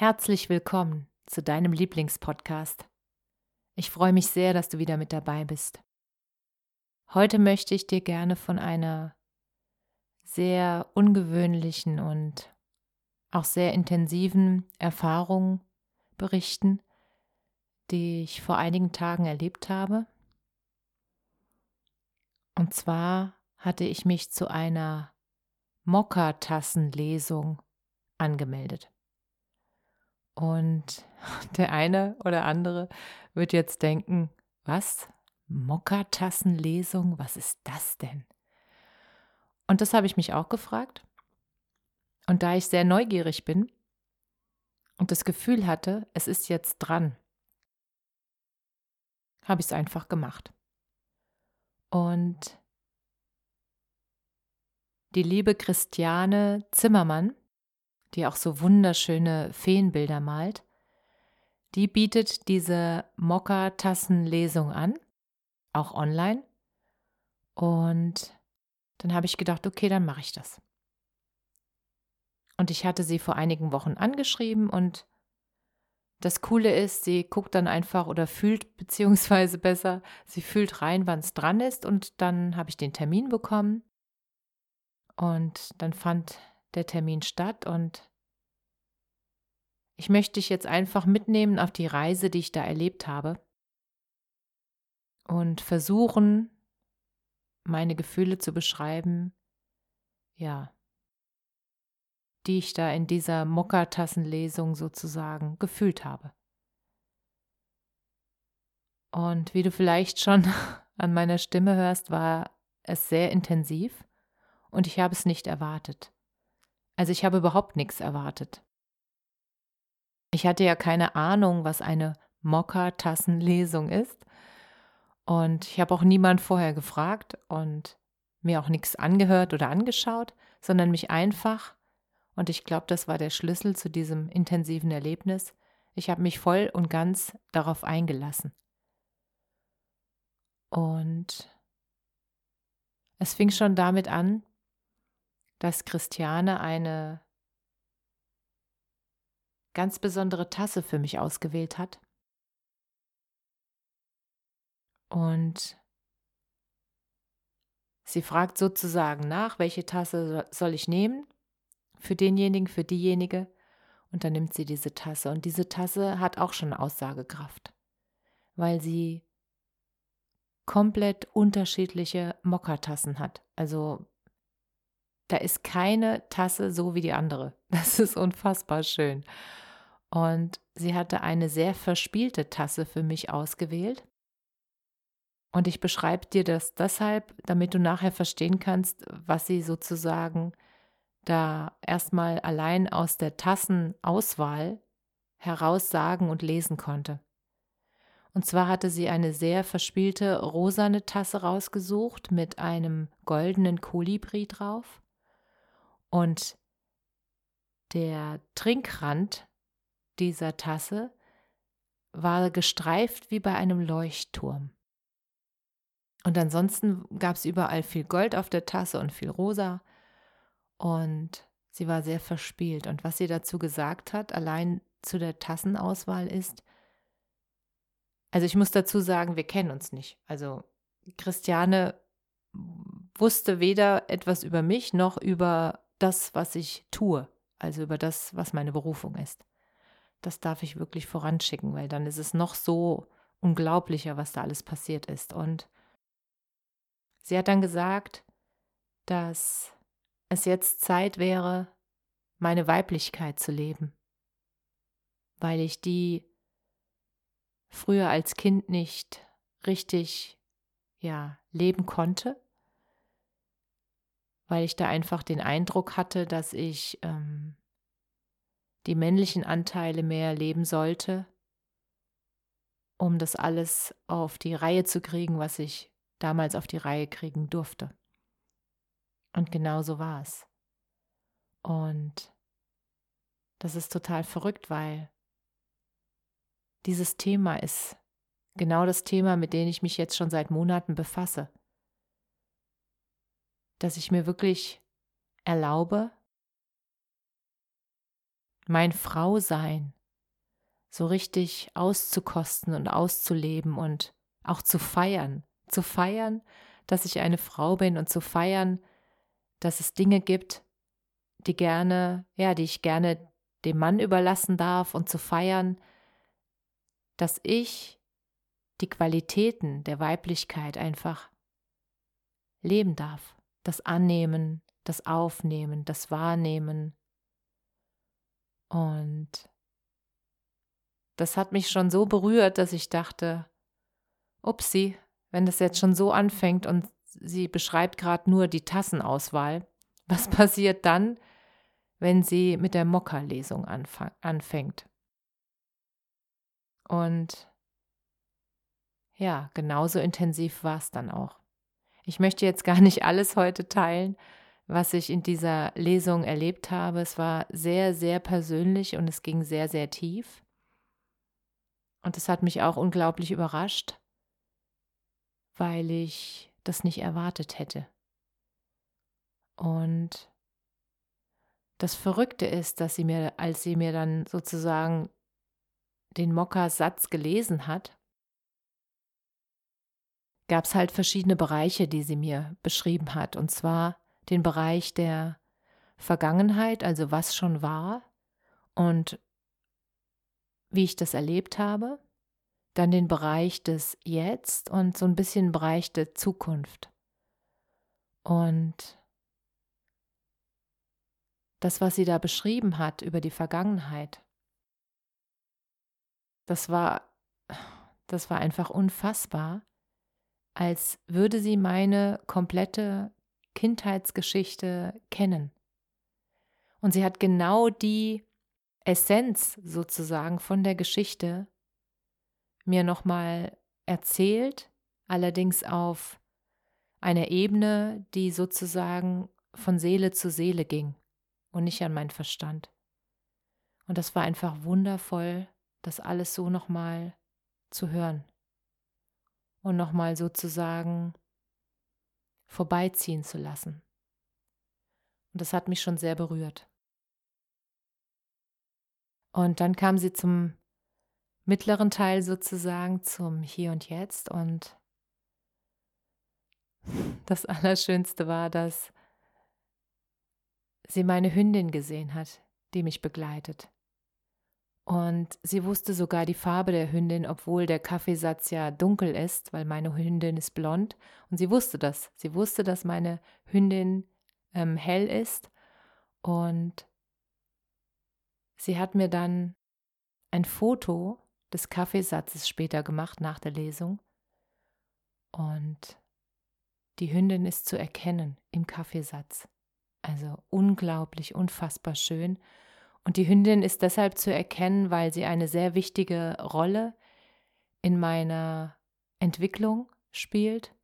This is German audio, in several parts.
Herzlich willkommen zu deinem Lieblingspodcast. Ich freue mich sehr, dass du wieder mit dabei bist. Heute möchte ich dir gerne von einer sehr ungewöhnlichen und auch sehr intensiven Erfahrung berichten, die ich vor einigen Tagen erlebt habe. Und zwar hatte ich mich zu einer Mokka-Tassenlesung angemeldet. Und der eine oder andere wird jetzt denken, was? Mokkatassenlesung? Was ist das denn? Und das habe ich mich auch gefragt. Und da ich sehr neugierig bin und das Gefühl hatte, es ist jetzt dran, habe ich es einfach gemacht. Und die liebe Christiane Zimmermann die auch so wunderschöne Feenbilder malt, die bietet diese Mokka-Tassenlesung an, auch online. Und dann habe ich gedacht, okay, dann mache ich das. Und ich hatte sie vor einigen Wochen angeschrieben und das Coole ist, sie guckt dann einfach oder fühlt, beziehungsweise besser, sie fühlt rein, wann es dran ist und dann habe ich den Termin bekommen. Und dann fand der Termin statt und ich möchte dich jetzt einfach mitnehmen auf die Reise, die ich da erlebt habe und versuchen, meine Gefühle zu beschreiben, ja, die ich da in dieser Mokka-Tassenlesung sozusagen gefühlt habe. Und wie du vielleicht schon an meiner Stimme hörst, war es sehr intensiv und ich habe es nicht erwartet. Also ich habe überhaupt nichts erwartet. Ich hatte ja keine Ahnung, was eine Mokka-Tassenlesung ist. Und ich habe auch niemand vorher gefragt und mir auch nichts angehört oder angeschaut, sondern mich einfach, und ich glaube, das war der Schlüssel zu diesem intensiven Erlebnis, ich habe mich voll und ganz darauf eingelassen. Und es fing schon damit an, dass Christiane eine ganz besondere Tasse für mich ausgewählt hat. Und sie fragt sozusagen nach, welche Tasse soll ich nehmen? Für denjenigen, für diejenige. Und dann nimmt sie diese Tasse. Und diese Tasse hat auch schon Aussagekraft, weil sie komplett unterschiedliche Mokka-Tassen hat. Also da ist keine Tasse so wie die andere. Das ist unfassbar schön. Und sie hatte eine sehr verspielte Tasse für mich ausgewählt. Und ich beschreibe dir das deshalb, damit du nachher verstehen kannst, was sie sozusagen da erstmal allein aus der Tassenauswahl heraus sagen und lesen konnte. Und zwar hatte sie eine sehr verspielte rosane Tasse rausgesucht mit einem goldenen Kolibri drauf und der Trinkrand dieser Tasse war gestreift wie bei einem Leuchtturm. Und ansonsten gab es überall viel Gold auf der Tasse und viel Rosa. Und sie war sehr verspielt. Und was sie dazu gesagt hat, allein zu der Tassenauswahl ist, also ich muss dazu sagen, wir kennen uns nicht. Also Christiane wusste weder etwas über mich noch über das, was ich tue, also über das, was meine Berufung ist. Das darf ich wirklich voranschicken, weil dann ist es noch so unglaublicher, was da alles passiert ist. Und sie hat dann gesagt, dass es jetzt Zeit wäre, meine Weiblichkeit zu leben, weil ich die früher als Kind nicht richtig ja, leben konnte, weil ich da einfach den Eindruck hatte, dass ich ähm, die männlichen Anteile mehr leben sollte, um das alles auf die Reihe zu kriegen, was ich damals auf die Reihe kriegen durfte. Und genau so war es. Und das ist total verrückt, weil dieses Thema ist genau das Thema, mit dem ich mich jetzt schon seit Monaten befasse. Dass ich mir wirklich erlaube, mein Frausein so richtig auszukosten und auszuleben und auch zu feiern. Zu feiern, dass ich eine Frau bin und zu feiern, dass es Dinge gibt, die gerne, ja, die ich gerne dem Mann überlassen darf und zu feiern, dass ich die Qualitäten der Weiblichkeit einfach leben darf. Das Annehmen, das Aufnehmen, das Wahrnehmen. Und das hat mich schon so berührt, dass ich dachte, upsi, wenn das jetzt schon so anfängt und sie beschreibt gerade nur die Tassenauswahl, was passiert dann, wenn sie mit der Mokka-Lesung anfängt? Und ja, genauso intensiv war es dann auch. Ich möchte jetzt gar nicht alles heute teilen, was ich in dieser Lesung erlebt habe. Es war sehr, sehr persönlich und es ging sehr, sehr tief. Und es hat mich auch unglaublich überrascht, weil ich das nicht erwartet hätte. Und das Verrückte ist, dass sie mir, als sie mir dann sozusagen den Mokka-Satz gelesen hat, gab es halt verschiedene Bereiche, die sie mir beschrieben hat. Und zwar den Bereich der Vergangenheit, also was schon war und wie ich das erlebt habe. Dann den Bereich des Jetzt und so ein bisschen Bereich der Zukunft. Und das, was sie da beschrieben hat über die Vergangenheit, das war, das war einfach unfassbar, als würde sie meine komplette Kindheitsgeschichte kennen. Und sie hat genau die Essenz sozusagen von der Geschichte mir nochmal erzählt, allerdings auf einer Ebene, die sozusagen von Seele zu Seele ging und nicht an meinen Verstand. Und das war einfach wundervoll das alles so nochmal zu hören und nochmal sozusagen vorbeiziehen zu lassen. Und das hat mich schon sehr berührt. Und dann kam sie zum mittleren Teil sozusagen, zum Hier und Jetzt. Und das Allerschönste war, dass sie meine Hündin gesehen hat, die mich begleitet. Und sie wusste sogar die Farbe der Hündin, obwohl der Kaffeesatz ja dunkel ist, weil meine Hündin ist blond. Und sie wusste das. Sie wusste, dass meine Hündin ähm, hell ist. Und sie hat mir dann ein Foto des Kaffeesatzes später gemacht nach der Lesung. Und die Hündin ist zu erkennen im Kaffeesatz. Also unglaublich, unfassbar schön. Und die Hündin ist deshalb zu erkennen, weil sie eine sehr wichtige Rolle in meiner Entwicklung spielt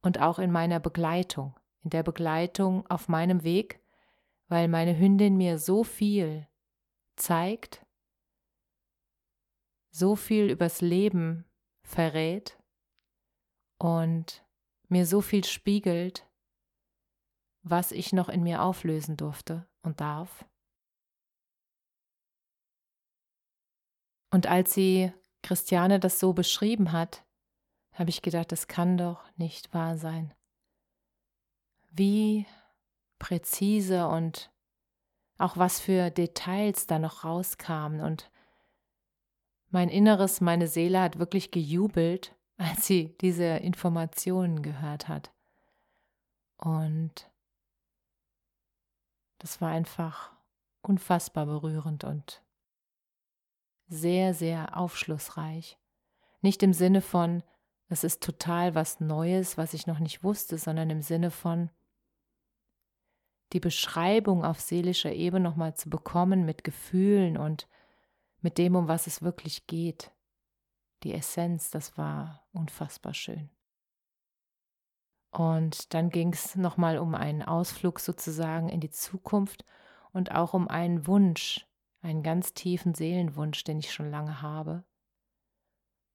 und auch in meiner Begleitung, in der Begleitung auf meinem Weg, weil meine Hündin mir so viel zeigt, so viel übers Leben verrät und mir so viel spiegelt, was ich noch in mir auflösen durfte und darf. Und als sie Christiane das so beschrieben hat, habe ich gedacht, das kann doch nicht wahr sein. Wie präzise und auch was für Details da noch rauskamen. Und mein Inneres, meine Seele hat wirklich gejubelt, als sie diese Informationen gehört hat. Und das war einfach unfassbar berührend und sehr, sehr aufschlussreich, Nicht im Sinne von, es ist total was Neues, was ich noch nicht wusste, sondern im Sinne von, die Beschreibung auf seelischer Ebene nochmal zu bekommen mit Gefühlen und mit dem, um was es wirklich geht. Die Essenz, das war unfassbar schön. Und dann ging es nochmal um einen Ausflug sozusagen in die Zukunft und auch um einen Wunsch, einen ganz tiefen Seelenwunsch, den ich schon lange habe.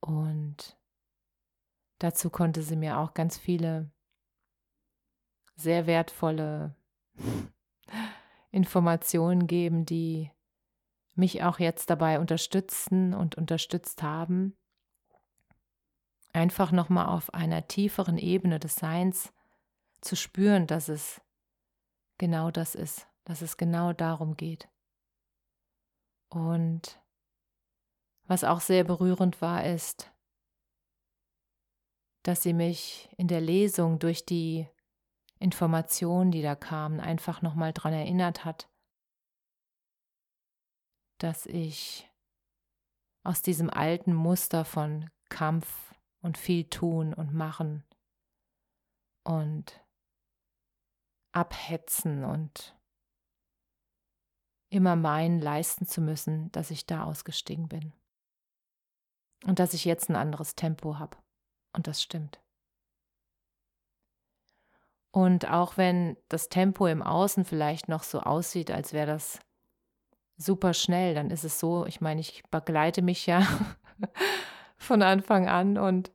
Und dazu konnte sie mir auch ganz viele sehr wertvolle Informationen geben, die mich auch jetzt dabei unterstützen und unterstützt haben, einfach nochmal auf einer tieferen Ebene des Seins zu spüren, dass es genau das ist, dass es genau darum geht. Und was auch sehr berührend war, ist, dass sie mich in der Lesung durch die Informationen, die da kamen, einfach nochmal daran erinnert hat, dass ich aus diesem alten Muster von Kampf und viel tun und machen und abhetzen und immer meinen leisten zu müssen, dass ich da ausgestiegen bin. Und dass ich jetzt ein anderes Tempo habe. Und das stimmt. Und auch wenn das Tempo im Außen vielleicht noch so aussieht, als wäre das super schnell, dann ist es so, ich meine, ich begleite mich ja von Anfang an und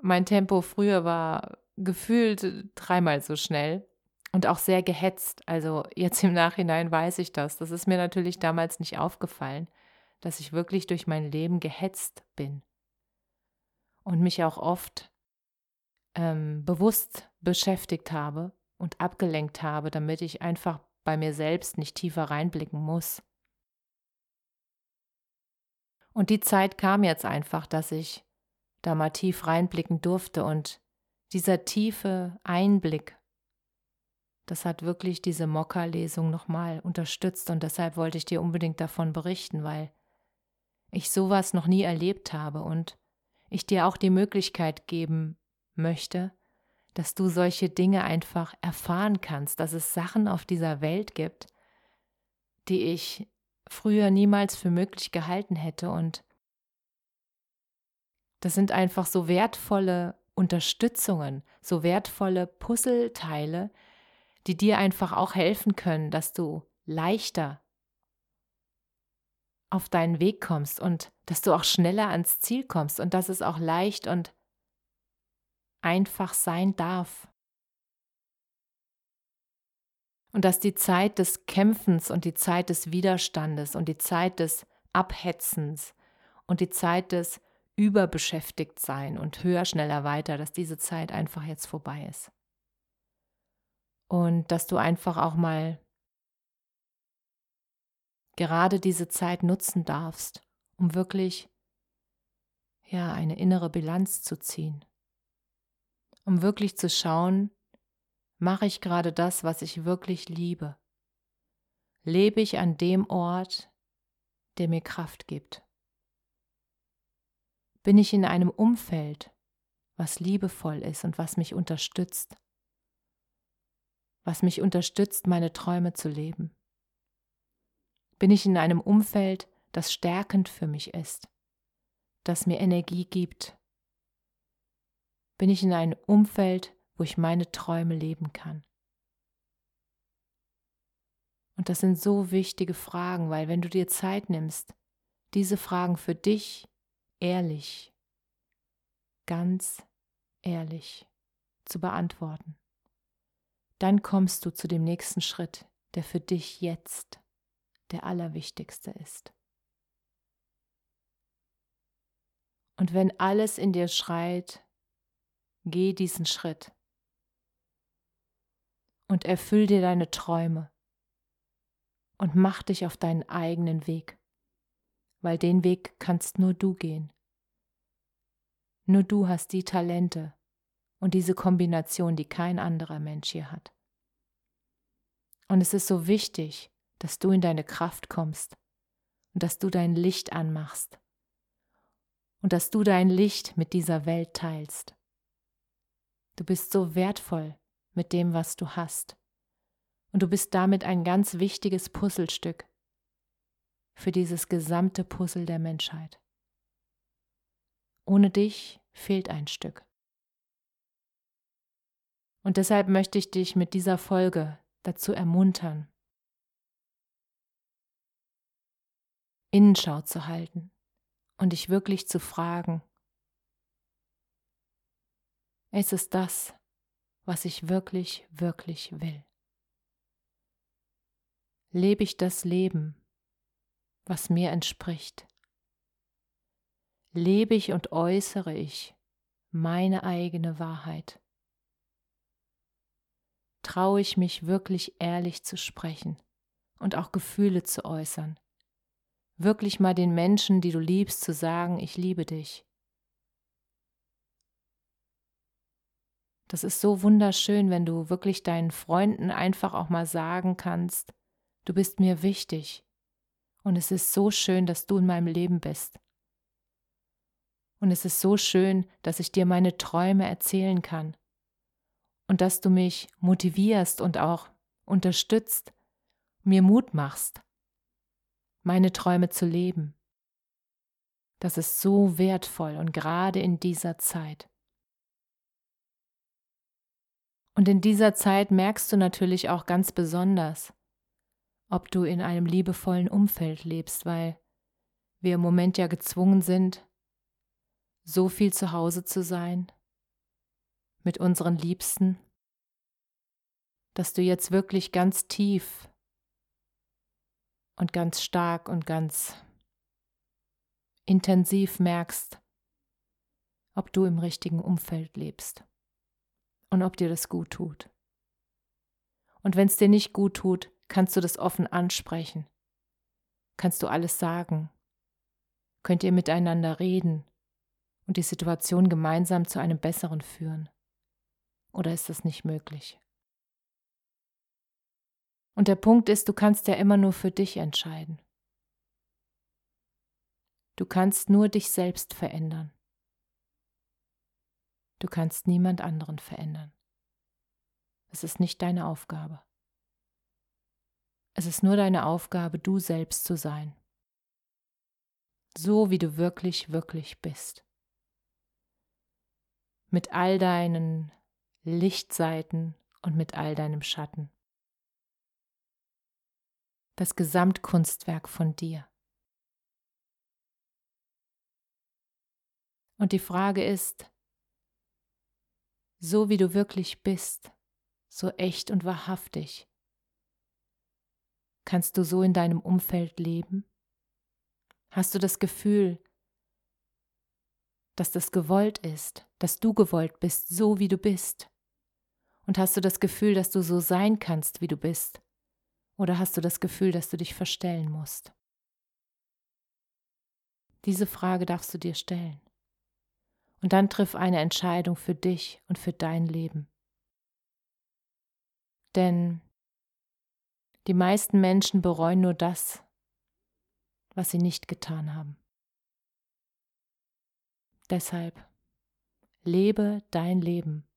mein Tempo früher war gefühlt dreimal so schnell und auch sehr gehetzt. Also jetzt im Nachhinein weiß ich das. Das ist mir natürlich damals nicht aufgefallen, dass ich wirklich durch mein Leben gehetzt bin und mich auch oft ähm, bewusst beschäftigt habe und abgelenkt habe, damit ich einfach bei mir selbst nicht tiefer reinblicken muss. Und die Zeit kam jetzt einfach, dass ich da mal tief reinblicken durfte und dieser tiefe Einblick, das hat wirklich diese Mokka-Lesung nochmal unterstützt und deshalb wollte ich dir unbedingt davon berichten, weil ich sowas noch nie erlebt habe und ich dir auch die Möglichkeit geben möchte, dass du solche Dinge einfach erfahren kannst, dass es Sachen auf dieser Welt gibt, die ich früher niemals für möglich gehalten hätte. Und das sind einfach so wertvolle Unterstützungen, so wertvolle Puzzleteile, die dir einfach auch helfen können, dass du leichter auf deinen Weg kommst und dass du auch schneller ans Ziel kommst und dass es auch leicht und einfach sein darf. Und dass die Zeit des Kämpfens und die Zeit des Widerstandes und die Zeit des Abhetzens und die Zeit des Überbeschäftigtsein und höher, schneller, weiter, dass diese Zeit einfach jetzt vorbei ist. Und dass du einfach auch mal gerade diese Zeit nutzen darfst, um wirklich ja eine innere Bilanz zu ziehen um wirklich zu schauen, mache ich gerade das, was ich wirklich liebe? Lebe ich an dem Ort, der mir Kraft gibt? Bin ich in einem Umfeld, was liebevoll ist und was mich unterstützt? Was mich unterstützt, meine Träume zu leben? Bin ich in einem Umfeld, das stärkend für mich ist, das mir Energie gibt, bin ich in einem Umfeld, wo ich meine Träume leben kann? Und das sind so wichtige Fragen, weil wenn du dir Zeit nimmst, diese Fragen für dich ehrlich, ganz ehrlich zu beantworten, dann kommst du zu dem nächsten Schritt, der für dich jetzt der allerwichtigste ist. Und wenn alles in dir schreit, Geh diesen Schritt und erfüll dir deine Träume und mach dich auf deinen eigenen Weg, weil den Weg kannst nur du gehen. Nur du hast die Talente und diese Kombination, die kein anderer Mensch hier hat. Und es ist so wichtig, dass du in deine Kraft kommst und dass du dein Licht anmachst und dass du dein Licht mit dieser Welt teilst. Du bist so wertvoll mit dem, was du hast. Und du bist damit ein ganz wichtiges Puzzlestück für dieses gesamte Puzzle der Menschheit. Ohne dich fehlt ein Stück. Und deshalb möchte ich dich mit dieser Folge dazu ermuntern, Innenschau zu halten und dich wirklich zu fragen, ist es das, was ich wirklich, wirklich will? Lebe ich das Leben, was mir entspricht? Lebe ich und äußere ich meine eigene Wahrheit? Traue ich mich wirklich ehrlich zu sprechen und auch Gefühle zu äußern? Wirklich mal den Menschen, die du liebst, zu sagen, ich liebe dich. Das ist so wunderschön, wenn du wirklich deinen Freunden einfach auch mal sagen kannst, du bist mir wichtig. Und es ist so schön, dass du in meinem Leben bist. Und es ist so schön, dass ich dir meine Träume erzählen kann. Und dass du mich motivierst und auch unterstützt, mir Mut machst, meine Träume zu leben. Das ist so wertvoll und gerade in dieser Zeit. Und in dieser Zeit merkst du natürlich auch ganz besonders, ob du in einem liebevollen Umfeld lebst, weil wir im Moment ja gezwungen sind, so viel zu Hause zu sein, mit unseren Liebsten, dass du jetzt wirklich ganz tief und ganz stark und ganz intensiv merkst, ob du im richtigen Umfeld lebst und ob dir das gut tut. Und wenn es dir nicht gut tut, kannst du das offen ansprechen. Kannst du alles sagen. Könnt ihr miteinander reden und die Situation gemeinsam zu einem besseren führen. Oder ist das nicht möglich? Und der Punkt ist, du kannst ja immer nur für dich entscheiden. Du kannst nur dich selbst verändern. Du kannst niemand anderen verändern. Es ist nicht deine Aufgabe. Es ist nur deine Aufgabe, du selbst zu sein. So wie du wirklich, wirklich bist. Mit all deinen Lichtseiten und mit all deinem Schatten. Das Gesamtkunstwerk von dir. Und die Frage ist, so wie du wirklich bist, so echt und wahrhaftig. Kannst du so in deinem Umfeld leben? Hast du das Gefühl, dass das gewollt ist, dass du gewollt bist, so wie du bist? Und hast du das Gefühl, dass du so sein kannst, wie du bist? Oder hast du das Gefühl, dass du dich verstellen musst? Diese Frage darfst du dir stellen. Und dann triff eine Entscheidung für dich und für dein Leben. Denn die meisten Menschen bereuen nur das, was sie nicht getan haben. Deshalb lebe dein Leben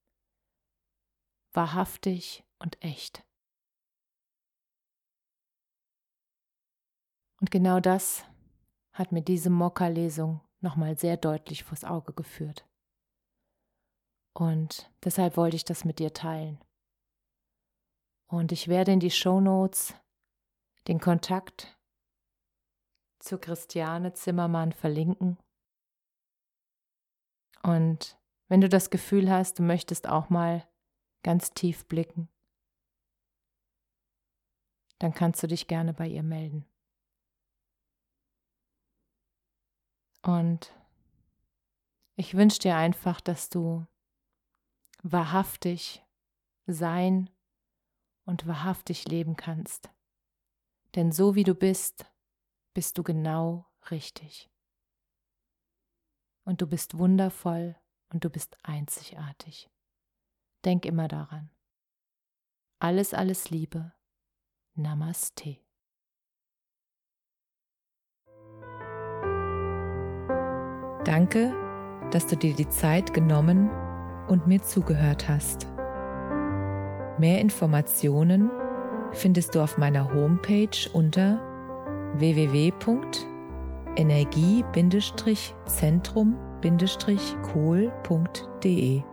wahrhaftig und echt. Und genau das hat mir diese Mokka-Lesung nochmal sehr deutlich vors Auge geführt. Und deshalb wollte ich das mit dir teilen. Und ich werde in die Show Notes den Kontakt zu Christiane Zimmermann verlinken. Und wenn du das Gefühl hast, du möchtest auch mal ganz tief blicken, dann kannst du dich gerne bei ihr melden. Und ich wünsche dir einfach, dass du wahrhaftig sein und wahrhaftig leben kannst. Denn so wie du bist, bist du genau richtig. Und du bist wundervoll und du bist einzigartig. Denk immer daran. Alles, alles Liebe. Namaste. Danke, dass du dir die Zeit genommen und mir zugehört hast. Mehr Informationen findest du auf meiner Homepage unter www.energie-zentrum-kohl.de.